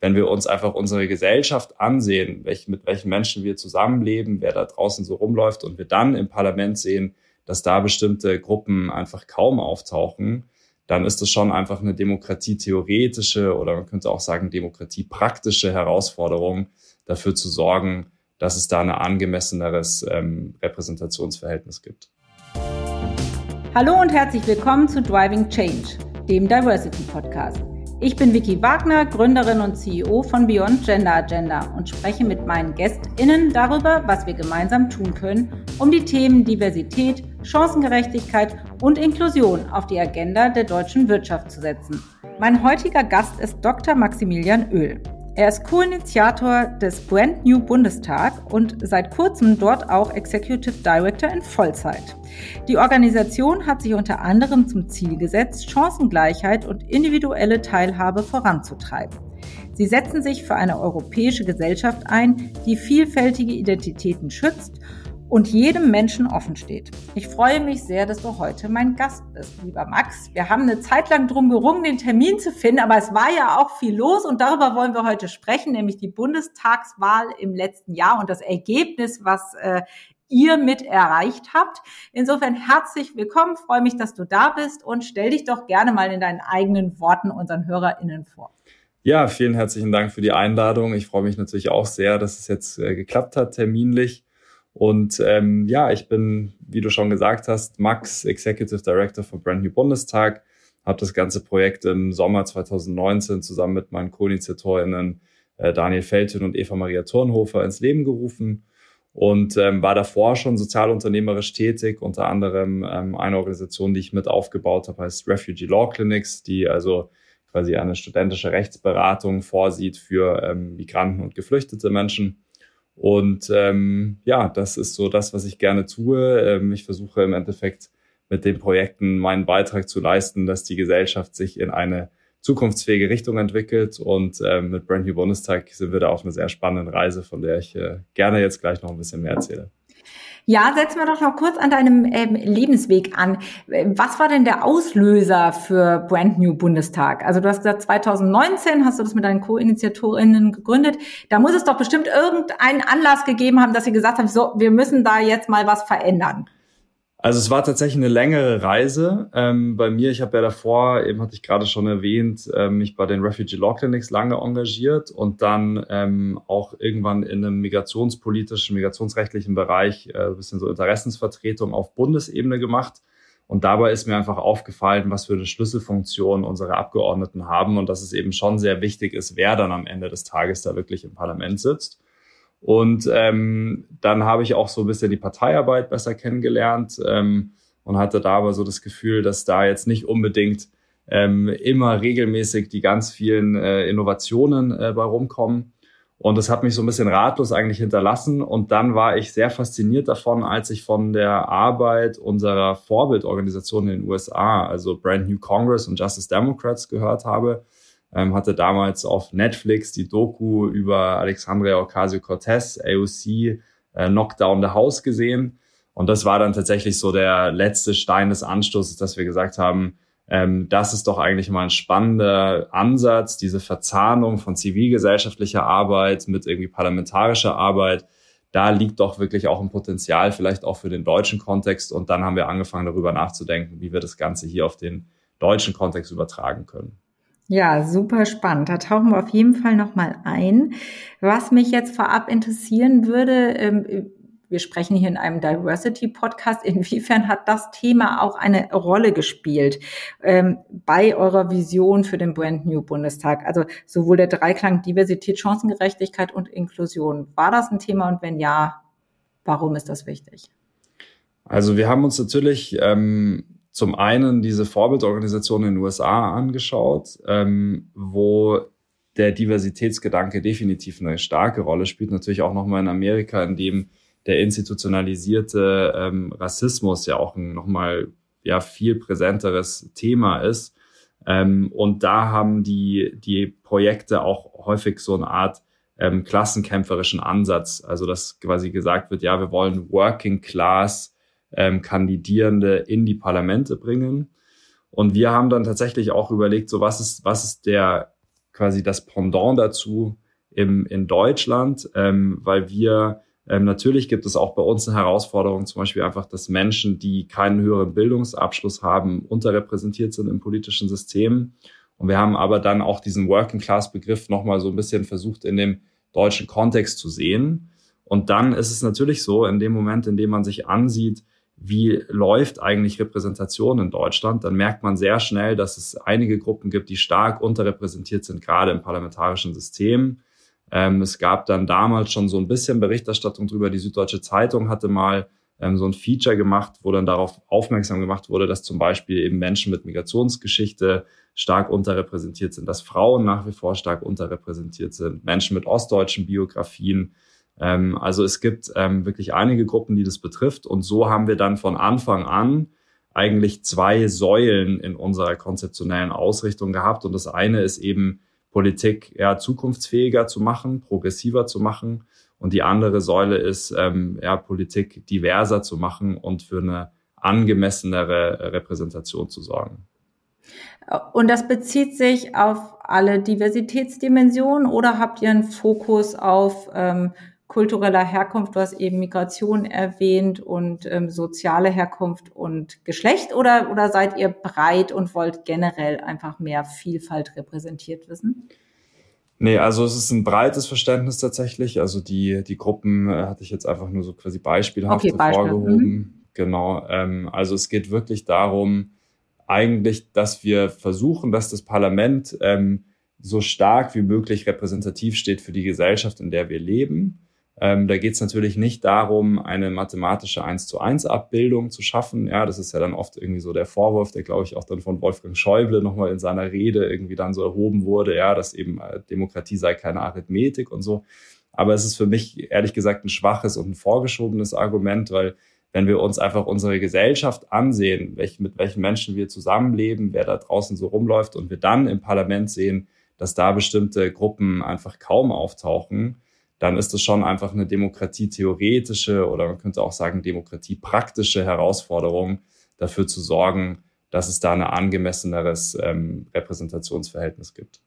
wenn wir uns einfach unsere Gesellschaft ansehen, welch, mit welchen Menschen wir zusammenleben, wer da draußen so rumläuft und wir dann im Parlament sehen, dass da bestimmte Gruppen einfach kaum auftauchen, dann ist das schon einfach eine demokratietheoretische oder man könnte auch sagen demokratiepraktische Herausforderung, dafür zu sorgen, dass es da ein angemesseneres ähm, Repräsentationsverhältnis gibt. Hallo und herzlich willkommen zu Driving Change, dem Diversity Podcast. Ich bin Vicky Wagner, Gründerin und CEO von Beyond Gender Agenda und spreche mit meinen GästInnen darüber, was wir gemeinsam tun können, um die Themen Diversität, Chancengerechtigkeit und Inklusion auf die Agenda der deutschen Wirtschaft zu setzen. Mein heutiger Gast ist Dr. Maximilian Öl. Er ist Co-Initiator des Brand New Bundestag und seit kurzem dort auch Executive Director in Vollzeit. Die Organisation hat sich unter anderem zum Ziel gesetzt, Chancengleichheit und individuelle Teilhabe voranzutreiben. Sie setzen sich für eine europäische Gesellschaft ein, die vielfältige Identitäten schützt und jedem Menschen offen steht. Ich freue mich sehr, dass du heute mein Gast bist, lieber Max. Wir haben eine Zeit lang drum gerungen, den Termin zu finden, aber es war ja auch viel los und darüber wollen wir heute sprechen, nämlich die Bundestagswahl im letzten Jahr und das Ergebnis, was äh, ihr mit erreicht habt. Insofern herzlich willkommen, freue mich, dass du da bist und stell dich doch gerne mal in deinen eigenen Worten unseren HörerInnen vor. Ja, vielen herzlichen Dank für die Einladung. Ich freue mich natürlich auch sehr, dass es jetzt äh, geklappt hat, terminlich. Und ähm, ja, ich bin, wie du schon gesagt hast, Max, Executive Director von Brand New Bundestag, habe das ganze Projekt im Sommer 2019 zusammen mit meinen Co-Initiatorinnen äh, Daniel Feltin und Eva Maria Turnhofer ins Leben gerufen und ähm, war davor schon sozialunternehmerisch tätig, unter anderem ähm, eine Organisation, die ich mit aufgebaut habe, heißt Refugee Law Clinics, die also quasi eine studentische Rechtsberatung vorsieht für ähm, Migranten und geflüchtete Menschen. Und ähm, ja, das ist so das, was ich gerne tue. Ähm, ich versuche im Endeffekt mit den Projekten meinen Beitrag zu leisten, dass die Gesellschaft sich in eine zukunftsfähige Richtung entwickelt. Und ähm, mit Brand New Bundestag sind wir da auf einer sehr spannenden Reise, von der ich äh, gerne jetzt gleich noch ein bisschen mehr erzähle. Ja, setzen wir doch noch kurz an deinem ähm, Lebensweg an. Was war denn der Auslöser für Brand New Bundestag? Also du hast gesagt, 2019 hast du das mit deinen Co-Initiatorinnen gegründet. Da muss es doch bestimmt irgendeinen Anlass gegeben haben, dass sie gesagt haben, so, wir müssen da jetzt mal was verändern. Also es war tatsächlich eine längere Reise ähm, bei mir. Ich habe ja davor, eben hatte ich gerade schon erwähnt, ähm, mich bei den Refugee Law Clinics lange engagiert und dann ähm, auch irgendwann in einem migrationspolitischen, migrationsrechtlichen Bereich äh, ein bisschen so Interessensvertretung auf Bundesebene gemacht. Und dabei ist mir einfach aufgefallen, was für eine Schlüsselfunktion unsere Abgeordneten haben und dass es eben schon sehr wichtig ist, wer dann am Ende des Tages da wirklich im Parlament sitzt. Und ähm, dann habe ich auch so ein bisschen die Parteiarbeit besser kennengelernt ähm, und hatte da aber so das Gefühl, dass da jetzt nicht unbedingt ähm, immer regelmäßig die ganz vielen äh, Innovationen äh, bei rumkommen. Und das hat mich so ein bisschen ratlos eigentlich hinterlassen. Und dann war ich sehr fasziniert davon, als ich von der Arbeit unserer Vorbildorganisation in den USA, also Brand New Congress und Justice Democrats gehört habe ähm, hatte damals auf Netflix die Doku über Alexandria Ocasio-Cortez, AOC, äh, Knockdown the House gesehen. Und das war dann tatsächlich so der letzte Stein des Anstoßes, dass wir gesagt haben, ähm, das ist doch eigentlich mal ein spannender Ansatz, diese Verzahnung von zivilgesellschaftlicher Arbeit mit irgendwie parlamentarischer Arbeit. Da liegt doch wirklich auch ein Potenzial, vielleicht auch für den deutschen Kontext. Und dann haben wir angefangen, darüber nachzudenken, wie wir das Ganze hier auf den deutschen Kontext übertragen können. Ja, super spannend. Da tauchen wir auf jeden Fall nochmal ein. Was mich jetzt vorab interessieren würde, ähm, wir sprechen hier in einem Diversity-Podcast. Inwiefern hat das Thema auch eine Rolle gespielt ähm, bei eurer Vision für den Brand New Bundestag? Also sowohl der Dreiklang Diversität, Chancengerechtigkeit und Inklusion. War das ein Thema und wenn ja, warum ist das wichtig? Also wir haben uns natürlich ähm, zum einen diese Vorbildorganisation in den USA angeschaut, ähm, wo der Diversitätsgedanke definitiv eine starke Rolle spielt. Natürlich auch nochmal in Amerika, in dem der institutionalisierte ähm, Rassismus ja auch nochmal ja, viel präsenteres Thema ist. Ähm, und da haben die, die Projekte auch häufig so eine Art ähm, klassenkämpferischen Ansatz. Also dass quasi gesagt wird, ja, wir wollen Working Class ähm, Kandidierende in die Parlamente bringen. Und wir haben dann tatsächlich auch überlegt, so was ist, was ist der quasi das Pendant dazu im, in Deutschland, ähm, weil wir ähm, natürlich gibt es auch bei uns eine Herausforderung, zum Beispiel einfach, dass Menschen, die keinen höheren Bildungsabschluss haben, unterrepräsentiert sind im politischen System. Und wir haben aber dann auch diesen Working Class Begriff nochmal so ein bisschen versucht in dem deutschen Kontext zu sehen. Und dann ist es natürlich so, in dem Moment, in dem man sich ansieht, wie läuft eigentlich Repräsentation in Deutschland, dann merkt man sehr schnell, dass es einige Gruppen gibt, die stark unterrepräsentiert sind, gerade im parlamentarischen System. Ähm, es gab dann damals schon so ein bisschen Berichterstattung drüber. Die Süddeutsche Zeitung hatte mal ähm, so ein Feature gemacht, wo dann darauf aufmerksam gemacht wurde, dass zum Beispiel eben Menschen mit Migrationsgeschichte stark unterrepräsentiert sind, dass Frauen nach wie vor stark unterrepräsentiert sind, Menschen mit ostdeutschen Biografien. Ähm, also es gibt ähm, wirklich einige Gruppen, die das betrifft. Und so haben wir dann von Anfang an eigentlich zwei Säulen in unserer konzeptionellen Ausrichtung gehabt. Und das eine ist eben Politik ja, zukunftsfähiger zu machen, progressiver zu machen. Und die andere Säule ist, ähm, ja, Politik diverser zu machen und für eine angemessenere Repräsentation zu sorgen. Und das bezieht sich auf alle Diversitätsdimensionen oder habt ihr einen Fokus auf ähm, kultureller Herkunft, du hast eben Migration erwähnt und ähm, soziale Herkunft und Geschlecht oder, oder seid ihr breit und wollt generell einfach mehr Vielfalt repräsentiert wissen? Nee, also es ist ein breites Verständnis tatsächlich. Also die, die Gruppen äh, hatte ich jetzt einfach nur so quasi beispielhaft okay, hervorgehoben. Mhm. Genau. Ähm, also es geht wirklich darum, eigentlich, dass wir versuchen, dass das Parlament ähm, so stark wie möglich repräsentativ steht für die Gesellschaft, in der wir leben. Ähm, da geht es natürlich nicht darum, eine mathematische 1 zu 1 Abbildung zu schaffen. Ja, das ist ja dann oft irgendwie so der Vorwurf, der glaube ich auch dann von Wolfgang Schäuble nochmal in seiner Rede irgendwie dann so erhoben wurde, ja, dass eben äh, Demokratie sei keine Arithmetik und so. Aber es ist für mich ehrlich gesagt ein schwaches und ein vorgeschobenes Argument, weil wenn wir uns einfach unsere Gesellschaft ansehen, welch, mit welchen Menschen wir zusammenleben, wer da draußen so rumläuft und wir dann im Parlament sehen, dass da bestimmte Gruppen einfach kaum auftauchen, dann ist es schon einfach eine demokratietheoretische oder man könnte auch sagen demokratiepraktische Herausforderung, dafür zu sorgen, dass es da ein angemesseneres ähm, Repräsentationsverhältnis gibt.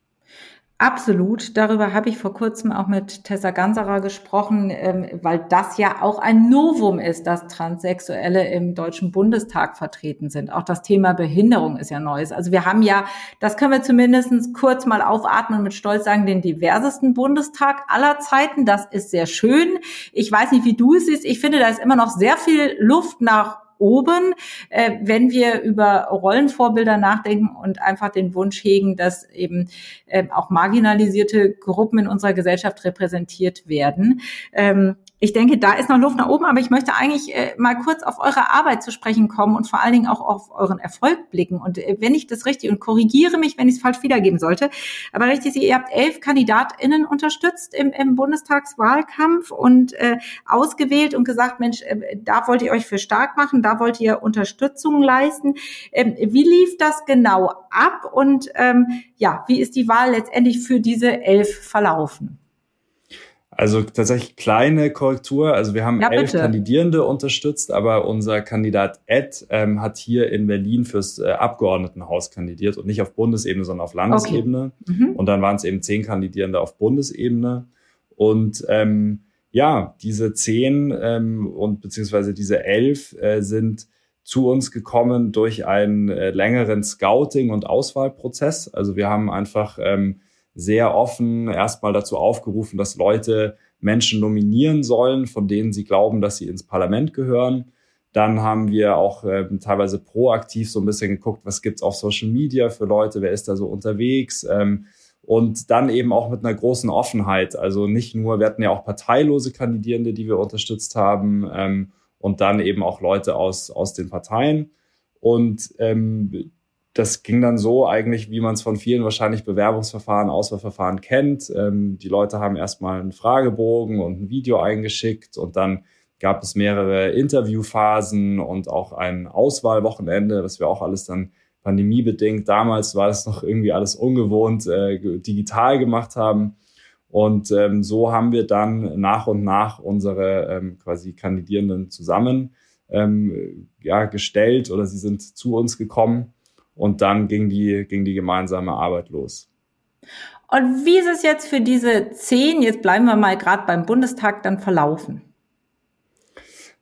Absolut. Darüber habe ich vor kurzem auch mit Tessa Ganserer gesprochen, ähm, weil das ja auch ein Novum ist, dass Transsexuelle im Deutschen Bundestag vertreten sind. Auch das Thema Behinderung ist ja Neues. Also wir haben ja, das können wir zumindest kurz mal aufatmen und mit Stolz sagen, den diversesten Bundestag aller Zeiten. Das ist sehr schön. Ich weiß nicht, wie du es siehst. Ich finde, da ist immer noch sehr viel Luft nach oben, äh, wenn wir über Rollenvorbilder nachdenken und einfach den Wunsch hegen, dass eben äh, auch marginalisierte Gruppen in unserer Gesellschaft repräsentiert werden. Ähm, ich denke, da ist noch Luft nach oben, aber ich möchte eigentlich äh, mal kurz auf eure Arbeit zu sprechen kommen und vor allen Dingen auch auf euren Erfolg blicken. Und äh, wenn ich das richtig und korrigiere mich, wenn ich es falsch wiedergeben sollte, aber richtig, ihr habt elf KandidatInnen unterstützt im, im Bundestagswahlkampf und äh, ausgewählt und gesagt, Mensch, äh, da wollt ihr euch für stark machen, da wollt ihr Unterstützung leisten. Ähm, wie lief das genau ab und ähm, ja, wie ist die Wahl letztendlich für diese elf verlaufen? Also tatsächlich kleine Korrektur. Also wir haben ja, elf Kandidierende unterstützt, aber unser Kandidat Ed ähm, hat hier in Berlin fürs äh, Abgeordnetenhaus kandidiert und nicht auf Bundesebene, sondern auf Landesebene. Okay. Mhm. Und dann waren es eben zehn Kandidierende auf Bundesebene. Und ähm, ja, diese zehn ähm, und beziehungsweise diese elf äh, sind zu uns gekommen durch einen äh, längeren Scouting- und Auswahlprozess. Also wir haben einfach ähm, sehr offen erstmal dazu aufgerufen, dass Leute Menschen nominieren sollen, von denen sie glauben, dass sie ins Parlament gehören. Dann haben wir auch äh, teilweise proaktiv so ein bisschen geguckt, was gibt's auf Social Media für Leute, wer ist da so unterwegs. Ähm, und dann eben auch mit einer großen Offenheit. Also nicht nur, wir hatten ja auch parteilose Kandidierende, die wir unterstützt haben, ähm, und dann eben auch Leute aus, aus den Parteien. Und ähm, das ging dann so eigentlich, wie man es von vielen wahrscheinlich Bewerbungsverfahren, Auswahlverfahren kennt. Ähm, die Leute haben erstmal einen Fragebogen und ein Video eingeschickt und dann gab es mehrere Interviewphasen und auch ein Auswahlwochenende, das wir auch alles dann pandemiebedingt, damals war das noch irgendwie alles ungewohnt, äh, digital gemacht haben. Und ähm, so haben wir dann nach und nach unsere ähm, quasi Kandidierenden zusammen ähm, ja, gestellt oder sie sind zu uns gekommen und dann ging die, ging die gemeinsame Arbeit los. Und wie ist es jetzt für diese zehn, jetzt bleiben wir mal gerade beim Bundestag, dann verlaufen?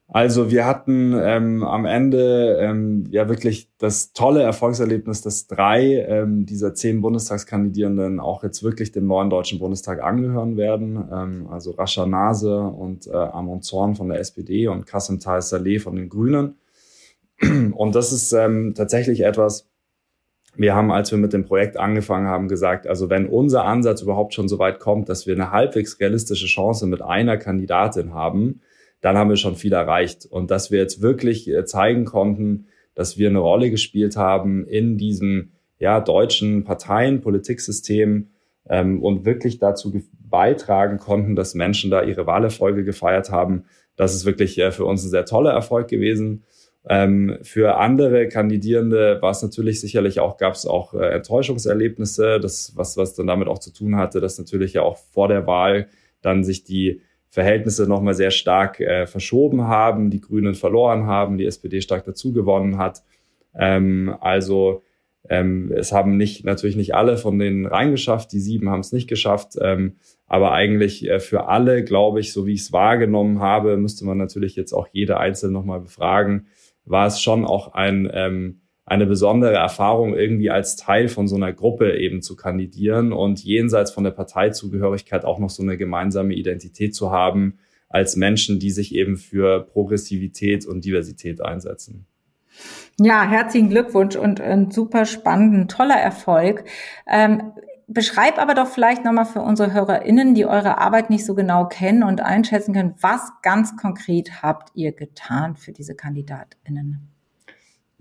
Also wir hatten ähm, am Ende ähm, ja wirklich das tolle Erfolgserlebnis, dass drei ähm, dieser zehn Bundestagskandidierenden auch jetzt wirklich dem neuen Deutschen Bundestag angehören werden. Ähm, also Rascha Nase und äh, Amon Zorn von der SPD und Kassim Tal Saleh von den Grünen. Und das ist ähm, tatsächlich etwas, wir haben, als wir mit dem Projekt angefangen haben, gesagt, also wenn unser Ansatz überhaupt schon so weit kommt, dass wir eine halbwegs realistische Chance mit einer Kandidatin haben, dann haben wir schon viel erreicht. Und dass wir jetzt wirklich äh, zeigen konnten, dass wir eine Rolle gespielt haben in diesem ja, deutschen Parteien, Politiksystem ähm, und wirklich dazu beitragen konnten, dass Menschen da ihre Wahlerfolge gefeiert haben. Das ist wirklich äh, für uns ein sehr toller Erfolg gewesen. Ähm, für andere Kandidierende war es natürlich sicherlich auch, gab es auch äh, Enttäuschungserlebnisse, das, was, was dann damit auch zu tun hatte, dass natürlich ja auch vor der Wahl dann sich die Verhältnisse nochmal sehr stark äh, verschoben haben, die Grünen verloren haben, die SPD stark dazu gewonnen hat. Ähm, also ähm, es haben nicht natürlich nicht alle von denen reingeschafft, die sieben haben es nicht geschafft, ähm, aber eigentlich äh, für alle, glaube ich, so wie ich es wahrgenommen habe, müsste man natürlich jetzt auch jede einzelne nochmal befragen, war es schon auch ein ähm, eine besondere Erfahrung, irgendwie als Teil von so einer Gruppe eben zu kandidieren und jenseits von der Parteizugehörigkeit auch noch so eine gemeinsame Identität zu haben als Menschen, die sich eben für Progressivität und Diversität einsetzen. Ja, herzlichen Glückwunsch und ein super spannenden, toller Erfolg. Ähm, beschreib aber doch vielleicht nochmal für unsere HörerInnen, die eure Arbeit nicht so genau kennen und einschätzen können, was ganz konkret habt ihr getan für diese KandidatInnen?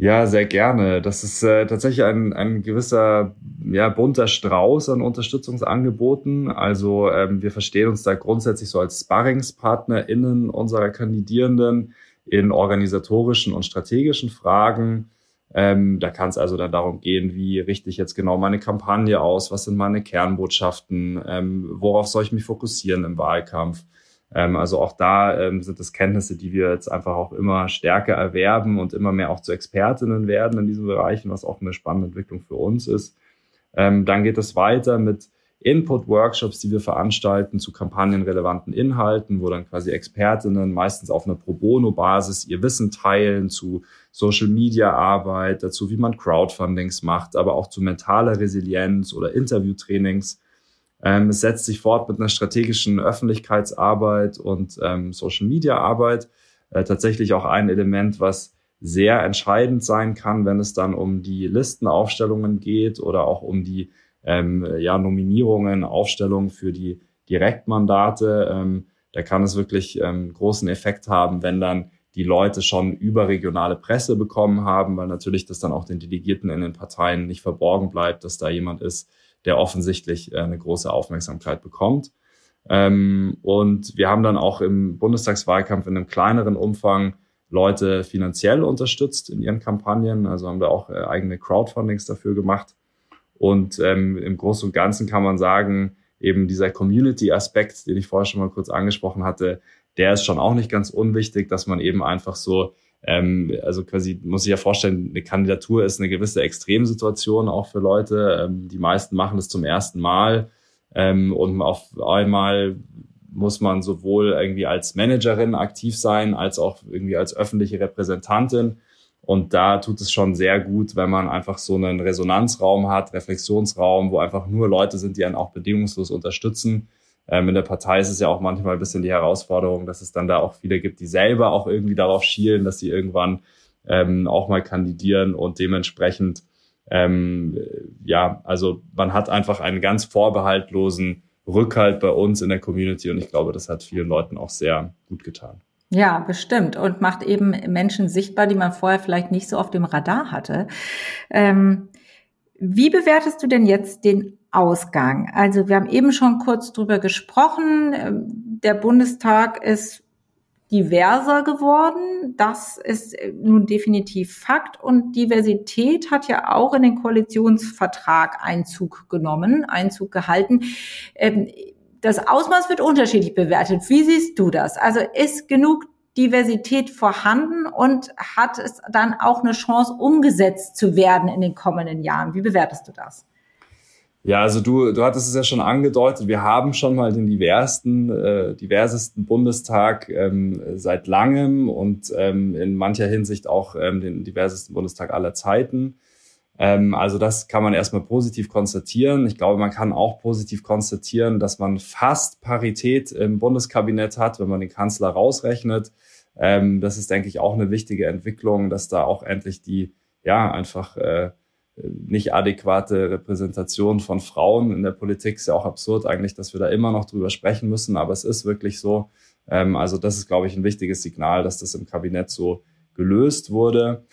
Ja, sehr gerne. Das ist äh, tatsächlich ein, ein gewisser ja, bunter Strauß an Unterstützungsangeboten. Also ähm, wir verstehen uns da grundsätzlich so als SparringspartnerInnen unserer Kandidierenden in organisatorischen und strategischen Fragen. Ähm, da kann es also dann darum gehen, wie richte ich jetzt genau meine Kampagne aus, was sind meine Kernbotschaften, ähm, worauf soll ich mich fokussieren im Wahlkampf. Ähm, also auch da ähm, sind es Kenntnisse, die wir jetzt einfach auch immer stärker erwerben und immer mehr auch zu Expertinnen werden in diesen Bereichen, was auch eine spannende Entwicklung für uns ist. Ähm, dann geht es weiter mit Input-Workshops, die wir veranstalten zu kampagnenrelevanten Inhalten, wo dann quasi Expertinnen meistens auf einer Pro Bono-Basis ihr Wissen teilen zu Social-Media-Arbeit, dazu, wie man Crowdfundings macht, aber auch zu mentaler Resilienz oder Interviewtrainings. Ähm, es setzt sich fort mit einer strategischen Öffentlichkeitsarbeit und ähm, Social-Media-Arbeit. Äh, tatsächlich auch ein Element, was sehr entscheidend sein kann, wenn es dann um die Listenaufstellungen geht oder auch um die ähm, ja, Nominierungen, Aufstellungen für die Direktmandate. Ähm, da kann es wirklich ähm, großen Effekt haben, wenn dann die Leute schon überregionale Presse bekommen haben, weil natürlich das dann auch den Delegierten in den Parteien nicht verborgen bleibt, dass da jemand ist, der offensichtlich äh, eine große Aufmerksamkeit bekommt. Ähm, und wir haben dann auch im Bundestagswahlkampf in einem kleineren Umfang Leute finanziell unterstützt in ihren Kampagnen. Also haben wir auch äh, eigene Crowdfundings dafür gemacht. Und ähm, im Großen und Ganzen kann man sagen, eben dieser Community-Aspekt, den ich vorher schon mal kurz angesprochen hatte, der ist schon auch nicht ganz unwichtig, dass man eben einfach so ähm, also quasi muss ich ja vorstellen, eine Kandidatur ist eine gewisse Extremsituation auch für Leute. Ähm, die meisten machen es zum ersten Mal ähm, und auf einmal muss man sowohl irgendwie als Managerin aktiv sein, als auch irgendwie als öffentliche Repräsentantin. Und da tut es schon sehr gut, wenn man einfach so einen Resonanzraum hat, Reflexionsraum, wo einfach nur Leute sind, die einen auch bedingungslos unterstützen ähm, in der Partei ist es ja auch manchmal ein bisschen die Herausforderung, dass es dann da auch viele gibt, die selber auch irgendwie darauf schielen, dass sie irgendwann ähm, auch mal kandidieren und dementsprechend, ähm, ja, also man hat einfach einen ganz vorbehaltlosen Rückhalt bei uns in der Community und ich glaube, das hat vielen Leuten auch sehr gut getan. Ja, bestimmt. Und macht eben Menschen sichtbar, die man vorher vielleicht nicht so auf dem Radar hatte. Ähm, wie bewertest du denn jetzt den Ausgang. Also wir haben eben schon kurz drüber gesprochen. Ähm, der Bundestag ist diverser geworden. Das ist äh, nun definitiv Fakt. Und Diversität hat ja auch in den Koalitionsvertrag Einzug genommen, Einzug gehalten. Das Ausmaß wird unterschiedlich bewertet. Wie siehst du das? Also ist genug Diversität vorhanden und hat es dann auch eine Chance, umgesetzt zu werden in den kommenden Jahren? Wie bewertest du das? Ja, also du, du hattest es ja schon angedeutet, wir haben schon mal den diversen, äh, diversesten Bundestag ähm, seit langem und ähm, in mancher Hinsicht auch ähm, den diversesten Bundestag aller Zeiten. Ähm, also das kann man erstmal positiv konstatieren. Ich glaube, man kann auch positiv konstatieren, dass man fast Parität im Bundeskabinett hat, wenn man den Kanzler rausrechnet. Ähm, das ist, denke ich, auch eine wichtige Entwicklung, dass da auch endlich die, ja, einfach äh, nicht adäquate Repräsentation von Frauen in der Politik ist ja auch absurd eigentlich, dass wir da immer noch drüber sprechen müssen, aber es ist wirklich so. Ähm, also das ist, glaube ich, ein wichtiges Signal, dass das im Kabinett so gelöst wurde.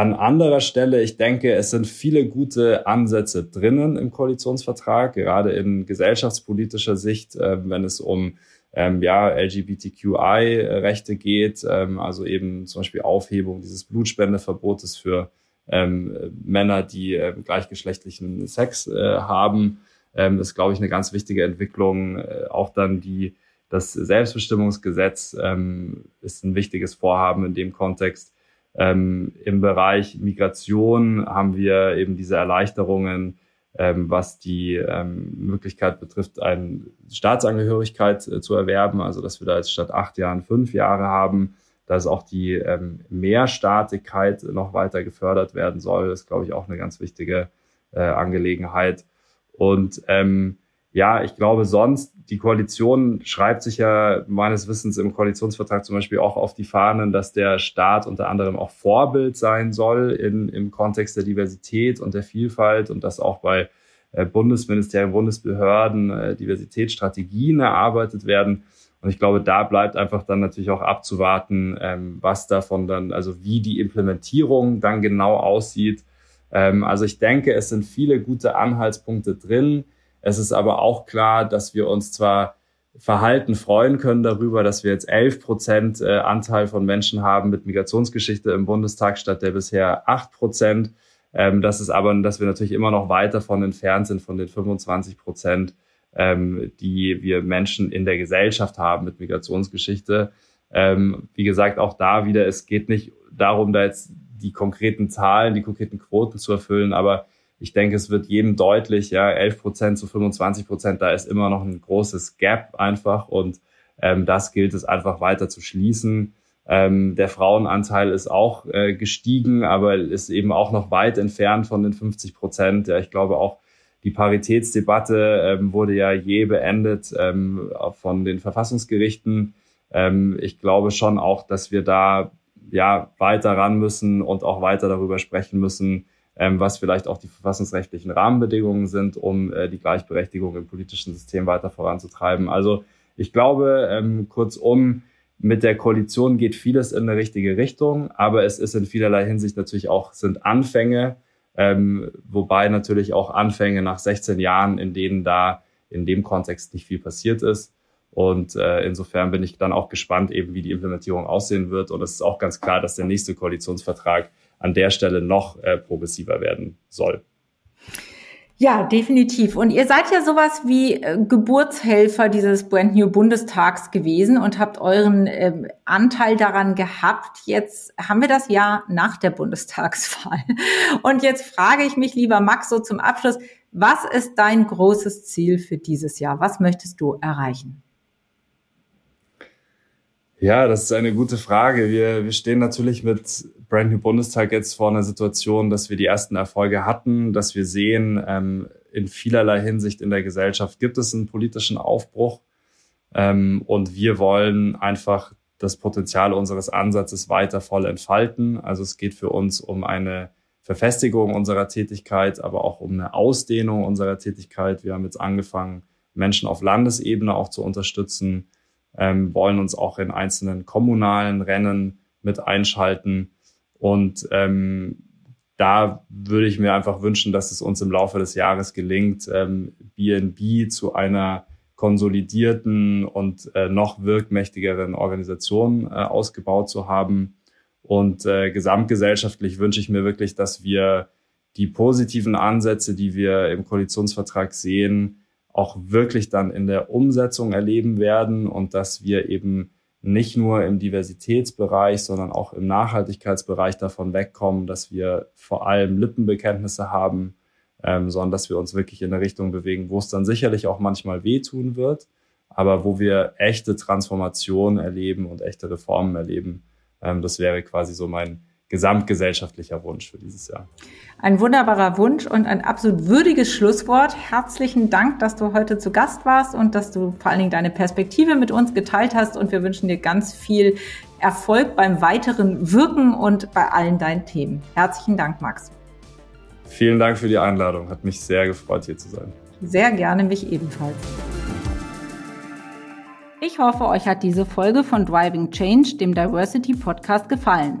An anderer Stelle, ich denke, es sind viele gute Ansätze drinnen im Koalitionsvertrag, gerade in gesellschaftspolitischer Sicht, äh, wenn es um ähm, ja, LGBTQI-Rechte geht, ähm, also eben zum Beispiel Aufhebung dieses Blutspendeverbotes für ähm, Männer, die äh, gleichgeschlechtlichen Sex äh, haben. Ähm, ist, glaube ich, eine ganz wichtige Entwicklung. Äh, auch dann die, das Selbstbestimmungsgesetz ähm, ist ein wichtiges Vorhaben in dem Kontext. Ähm, Im Bereich Migration haben wir eben diese Erleichterungen, ähm, was die ähm, Möglichkeit betrifft, eine Staatsangehörigkeit äh, zu erwerben, also dass wir da jetzt statt acht Jahren fünf Jahre haben, dass auch die ähm, Mehrstaatigkeit noch weiter gefördert werden soll. Das ist, glaube ich, auch eine ganz wichtige äh, Angelegenheit. Und ähm, ja, ich glaube sonst, die Koalition schreibt sich ja meines Wissens im Koalitionsvertrag zum Beispiel auch auf die Fahnen, dass der Staat unter anderem auch Vorbild sein soll in, im Kontext der Diversität und der Vielfalt und dass auch bei äh, Bundesministerien, Bundesbehörden äh, Diversitätsstrategien erarbeitet werden. Und ich glaube, da bleibt einfach dann natürlich auch abzuwarten, ähm, was davon dann, also wie die Implementierung dann genau aussieht. Ähm, also ich denke, es sind viele gute Anhaltspunkte drin. Es ist aber auch klar, dass wir uns zwar Verhalten freuen können darüber, dass wir jetzt 11 Prozent äh, Anteil von Menschen haben mit Migrationsgeschichte im Bundestag statt der bisher 8 Prozent. Ähm, das ist aber, dass wir natürlich immer noch weit davon entfernt sind von den 25 Prozent, ähm, die wir Menschen in der Gesellschaft haben mit Migrationsgeschichte. Ähm, wie gesagt, auch da wieder, es geht nicht darum, da jetzt die konkreten Zahlen, die konkreten Quoten zu erfüllen, aber ich denke, es wird jedem deutlich, ja, 11 Prozent zu 25 Prozent, da ist immer noch ein großes Gap einfach und ähm, das gilt es einfach weiter zu schließen. Ähm, der Frauenanteil ist auch äh, gestiegen, aber ist eben auch noch weit entfernt von den 50 Prozent. Ja, ich glaube auch, die Paritätsdebatte ähm, wurde ja je beendet ähm, von den Verfassungsgerichten. Ähm, ich glaube schon auch, dass wir da ja weiter ran müssen und auch weiter darüber sprechen müssen, was vielleicht auch die verfassungsrechtlichen Rahmenbedingungen sind, um äh, die Gleichberechtigung im politischen System weiter voranzutreiben. Also ich glaube, ähm, kurzum, mit der Koalition geht vieles in eine richtige Richtung, aber es ist in vielerlei Hinsicht natürlich auch, sind Anfänge ähm, wobei natürlich auch Anfänge nach 16 Jahren, in denen da in dem Kontext nicht viel passiert ist. Und äh, insofern bin ich dann auch gespannt, eben wie die Implementierung aussehen wird. Und es ist auch ganz klar, dass der nächste Koalitionsvertrag an der Stelle noch äh, progressiver werden soll. Ja, definitiv. Und ihr seid ja sowas wie äh, Geburtshelfer dieses Brand New Bundestags gewesen und habt euren äh, Anteil daran gehabt. Jetzt haben wir das Jahr nach der Bundestagswahl. Und jetzt frage ich mich, lieber Max, so zum Abschluss, was ist dein großes Ziel für dieses Jahr? Was möchtest du erreichen? Ja, das ist eine gute Frage. Wir, wir stehen natürlich mit Brand New Bundestag jetzt vor einer Situation, dass wir die ersten Erfolge hatten, dass wir sehen, ähm, in vielerlei Hinsicht in der Gesellschaft gibt es einen politischen Aufbruch. Ähm, und wir wollen einfach das Potenzial unseres Ansatzes weiter voll entfalten. Also es geht für uns um eine Verfestigung unserer Tätigkeit, aber auch um eine Ausdehnung unserer Tätigkeit. Wir haben jetzt angefangen, Menschen auf Landesebene auch zu unterstützen ähm, wollen uns auch in einzelnen kommunalen Rennen mit einschalten. Und ähm, da würde ich mir einfach wünschen, dass es uns im Laufe des Jahres gelingt, ähm, BNB zu einer konsolidierten und äh, noch wirkmächtigeren Organisation äh, ausgebaut zu haben. Und äh, gesamtgesellschaftlich wünsche ich mir wirklich, dass wir die positiven Ansätze, die wir im Koalitionsvertrag sehen, auch wirklich dann in der Umsetzung erleben werden und dass wir eben nicht nur im Diversitätsbereich, sondern auch im Nachhaltigkeitsbereich davon wegkommen, dass wir vor allem Lippenbekenntnisse haben, ähm, sondern dass wir uns wirklich in eine Richtung bewegen, wo es dann sicherlich auch manchmal wehtun wird, aber wo wir echte Transformation erleben und echte Reformen erleben. Ähm, das wäre quasi so mein gesamtgesellschaftlicher Wunsch für dieses Jahr. Ein wunderbarer Wunsch und ein absolut würdiges Schlusswort. Herzlichen Dank, dass du heute zu Gast warst und dass du vor allen Dingen deine Perspektive mit uns geteilt hast. Und wir wünschen dir ganz viel Erfolg beim weiteren Wirken und bei allen deinen Themen. Herzlichen Dank, Max. Vielen Dank für die Einladung. Hat mich sehr gefreut, hier zu sein. Sehr gerne, mich ebenfalls. Ich hoffe, euch hat diese Folge von Driving Change, dem Diversity Podcast, gefallen.